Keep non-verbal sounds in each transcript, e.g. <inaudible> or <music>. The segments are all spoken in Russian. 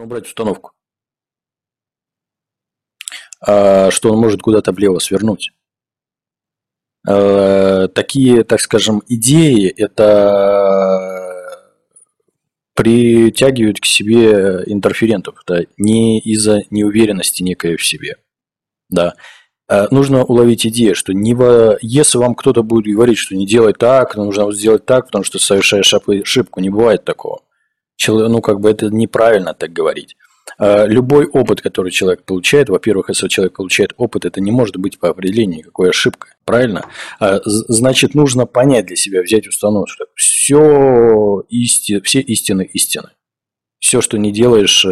Нужно убрать установку. А, что он может куда-то влево свернуть. А, такие, так скажем, идеи – это притягивают к себе интерферентов, да, не из-за неуверенности некой в себе. Да. А нужно уловить идею, что не во... если вам кто-то будет говорить, что не делай так, нужно сделать так, потому что совершаешь ошибку, не бывает такого. Ну, как бы это неправильно так говорить. А, любой опыт, который человек получает, во-первых, если человек получает опыт, это не может быть по определению никакой ошибкой, правильно? А, значит, нужно понять для себя, взять установку, что все, исти, все истины истины. Все, что не делаешь,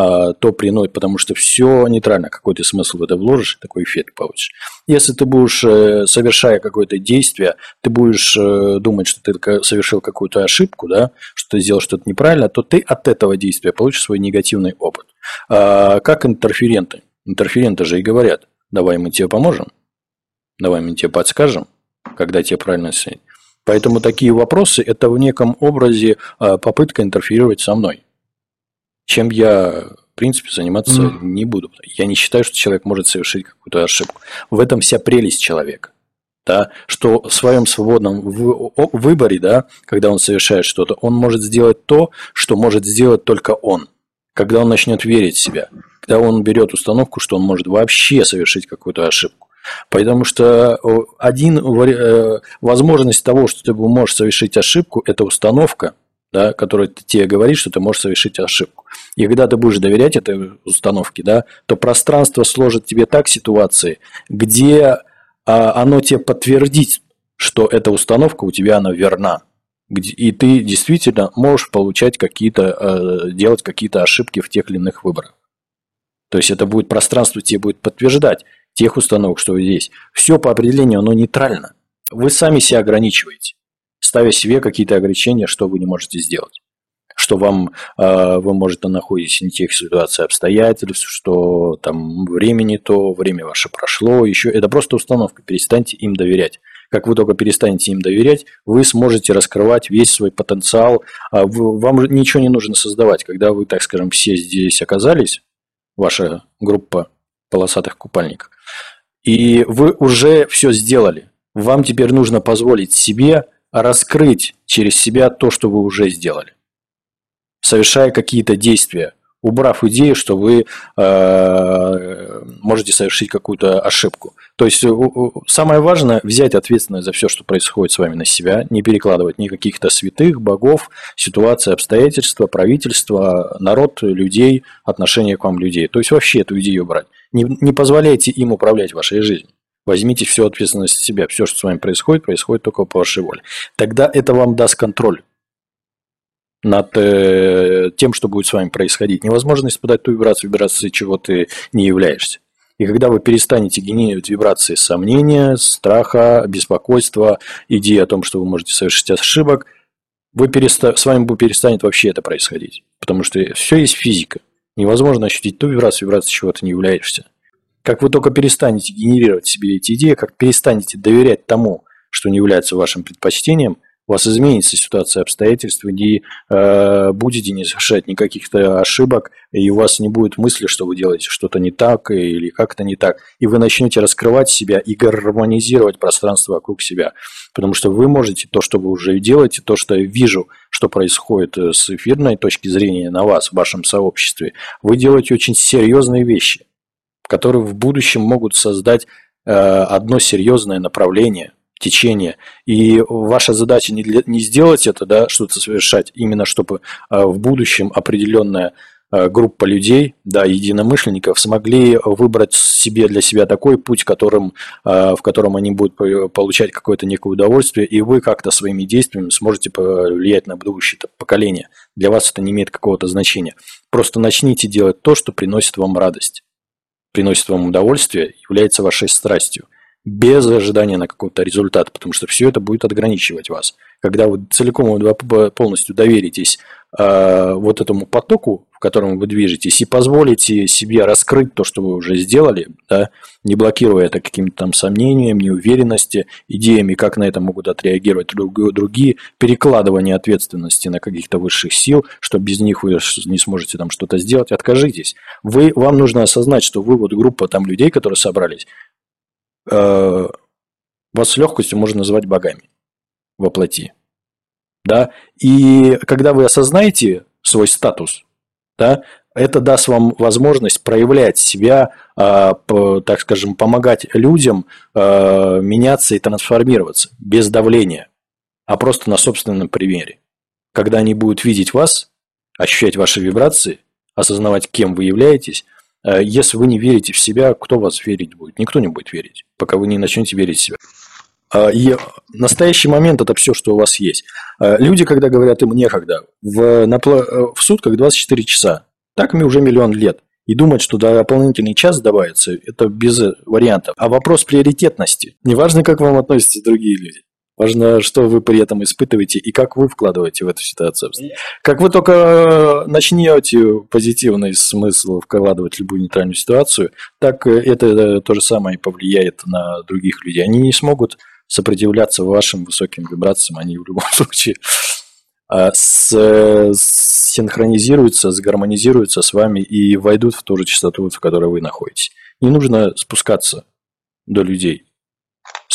а, то приносит, потому что все нейтрально, какой ты смысл в это вложишь, такой эффект получишь. Если ты будешь, э, совершая какое-то действие, ты будешь э, думать, что ты совершил какую-то ошибку, да, что ты сделал что-то неправильно, то ты от этого действия получишь свой негативный опыт. А как интерференты? Интерференты же и говорят, давай мы тебе поможем, давай мы тебе подскажем, когда тебе правильно снять. Поэтому такие вопросы – это в неком образе а, попытка интерферировать со мной чем я, в принципе, заниматься mm. не буду. Я не считаю, что человек может совершить какую-то ошибку. В этом вся прелесть человека. Да, что в своем свободном выборе, да, когда он совершает что-то, он может сделать то, что может сделать только он. Когда он начнет верить в себя, когда он берет установку, что он может вообще совершить какую-то ошибку. Потому что один э, возможность того, что ты можешь совершить ошибку, это установка, да, который тебе говорит, что ты можешь совершить ошибку. И когда ты будешь доверять этой установке, да, то пространство сложит тебе так ситуации, где а, оно тебе подтвердит, что эта установка у тебя она верна. И ты действительно можешь получать какие-то, э, делать какие-то ошибки в тех или иных выборах. То есть это будет пространство тебе будет подтверждать тех установок, что здесь. Все по определению, оно нейтрально. Вы сами себя ограничиваете ставя себе какие-то ограничения, что вы не можете сделать. Что вам, э, вы, можете находиться не тех ситуаций, обстоятельств, что там времени то, время ваше прошло, еще. Это просто установка, перестаньте им доверять. Как вы только перестанете им доверять, вы сможете раскрывать весь свой потенциал. А вам ничего не нужно создавать. Когда вы, так скажем, все здесь оказались, ваша группа полосатых купальников, и вы уже все сделали. Вам теперь нужно позволить себе раскрыть через себя то, что вы уже сделали, совершая какие-то действия, убрав идею, что вы э, можете совершить какую-то ошибку. То есть самое важное взять ответственность за все, что происходит с вами на себя, не перекладывать ни каких-то святых, богов, ситуации, обстоятельства, правительства, народ, людей, отношение к вам людей. То есть вообще эту идею брать. Не, не позволяйте им управлять вашей жизнью. Возьмите всю ответственность на себя. Все, что с вами происходит, происходит только по вашей воле. Тогда это вам даст контроль над э, тем, что будет с вами происходить. Невозможно испытать ту вибрацию, вибрации, чего ты не являешься. И когда вы перестанете генерировать вибрации сомнения, страха, беспокойства, идеи о том, что вы можете совершить ошибок, вы переста... с вами перестанет вообще это происходить. Потому что все есть физика. Невозможно ощутить ту вибрацию, вибрацию, чего ты не являешься. Как вы только перестанете генерировать себе эти идеи, как перестанете доверять тому, что не является вашим предпочтением, у вас изменится ситуация обстоятельств, не э, будете не совершать никаких-то ошибок, и у вас не будет мысли, что вы делаете что-то не так или как-то не так. И вы начнете раскрывать себя и гармонизировать пространство вокруг себя. Потому что вы можете то, что вы уже делаете, то, что я вижу, что происходит э, с эфирной точки зрения на вас, в вашем сообществе, вы делаете очень серьезные вещи которые в будущем могут создать э, одно серьезное направление, течение. И ваша задача не, для, не сделать это, да, что-то совершать, именно чтобы э, в будущем определенная э, группа людей, да, единомышленников, смогли выбрать себе для себя такой путь, которым, в котором они будут получать какое-то некое удовольствие, и вы как-то своими действиями сможете повлиять на будущее поколение. Для вас это не имеет какого-то значения. Просто начните делать то, что приносит вам радость приносит вам удовольствие, является вашей страстью, без ожидания на какой-то результат, потому что все это будет ограничивать вас. Когда вы целиком полностью доверитесь э, вот этому потоку, в котором вы движетесь, и позволите себе раскрыть то, что вы уже сделали, да, не блокируя это каким-то там сомнением, неуверенности, идеями, как на это могут отреагировать другие, перекладывание ответственности на каких-то высших сил, что без них вы не сможете там что-то сделать, откажитесь. Вы, вам нужно осознать, что вы вот группа там людей, которые собрались, э, вас с легкостью можно назвать богами воплоти. Да? И когда вы осознаете свой статус, да, это даст вам возможность проявлять себя, по, так скажем, помогать людям э, меняться и трансформироваться без давления, а просто на собственном примере. Когда они будут видеть вас, ощущать ваши вибрации, осознавать, кем вы являетесь, э, если вы не верите в себя, кто вас верить будет? Никто не будет верить, пока вы не начнете верить в себя. А, и настоящий момент – это все, что у вас есть. А, люди, когда говорят им некогда, в, на, э, в сутках 24 часа, так мне уже миллион лет. И думать, что дополнительный час добавится, это без вариантов. А вопрос приоритетности. Неважно, как вам относятся другие люди. Важно, что вы при этом испытываете и как вы вкладываете в эту ситуацию. Как вы только начнете позитивный смысл вкладывать в любую нейтральную ситуацию, так это то же самое повлияет на других людей. Они не смогут сопротивляться вашим высоким вибрациям, они в любом <laughs> случае а, с, синхронизируются, сгармонизируются с вами и войдут в ту же частоту, в которой вы находитесь. Не нужно спускаться до людей.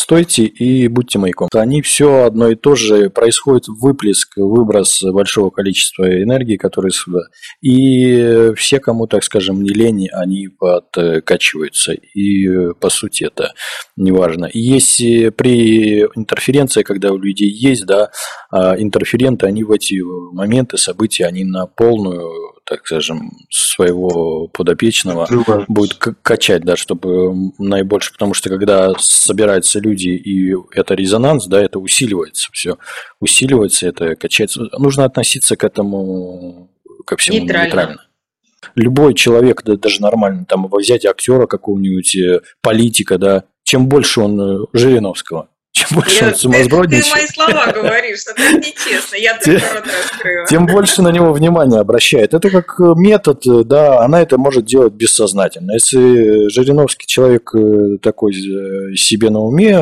Стойте и будьте маяком. Они все одно и то же. Происходит выплеск, выброс большого количества энергии, которые сюда. И все, кому, так скажем, не лень, они подкачиваются. И по сути это неважно. Если при интерференции, когда у людей есть, да, а интерференты, они в эти моменты, события, они на полную так скажем, своего подопечного Открывается. будет качать, да, чтобы наибольше, потому что когда собираются люди и это резонанс, да, это усиливается все, усиливается, это качается. Нужно относиться к этому ко всему нейтрально. нейтрально. Любой человек, да, даже нормально, там взять актера какого-нибудь, э, политика, да, чем больше он э, Жириновского, чем больше он сумасбродничает. Ты, ты мои слова говоришь, это нечестно, я рот раскрыла. Тем больше на него внимание обращает. Это как э, метод, э, да, она это может делать бессознательно. Если Жириновский человек э, такой себе на уме,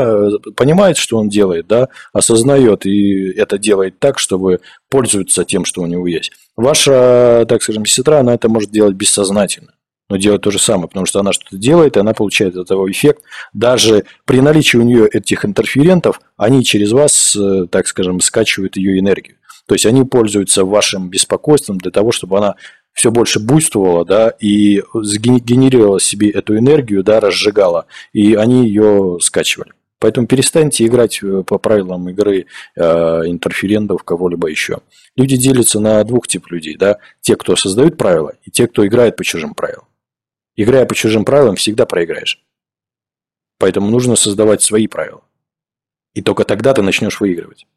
понимает, что он делает, да, осознает и это делает так, чтобы пользоваться тем, что у него есть. Ваша, так скажем, сестра, она это может делать бессознательно но делать то же самое, потому что она что-то делает, и она получает от этого эффект. Даже при наличии у нее этих интерферентов, они через вас, э, так скажем, скачивают ее энергию. То есть они пользуются вашим беспокойством для того, чтобы она все больше буйствовала, да, и генерировала себе эту энергию, да, разжигала, и они ее скачивали. Поэтому перестаньте играть э, по правилам игры э, интерферентов кого-либо еще. Люди делятся на двух типов людей, да, те, кто создают правила, и те, кто играет по чужим правилам. Играя по чужим правилам, всегда проиграешь. Поэтому нужно создавать свои правила. И только тогда ты начнешь выигрывать.